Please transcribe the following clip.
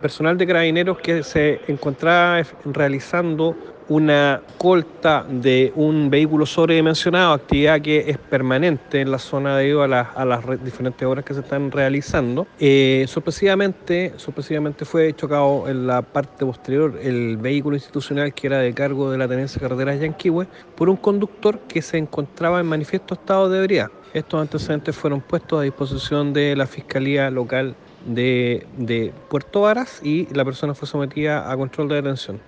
personal de carabineros que se encontraba realizando una colta de un vehículo sobredimensionado, actividad que es permanente en la zona debido a, a las diferentes obras que se están realizando. Eh, sorpresivamente, sorpresivamente fue chocado en la parte posterior el vehículo institucional que era de cargo de la Tenencia de Carreteras Yanquihue por un conductor que se encontraba en manifiesto estado de ebriedad. Estos antecedentes fueron puestos a disposición de la Fiscalía Local de, de Puerto Varas y la persona fue sometida a control de detención.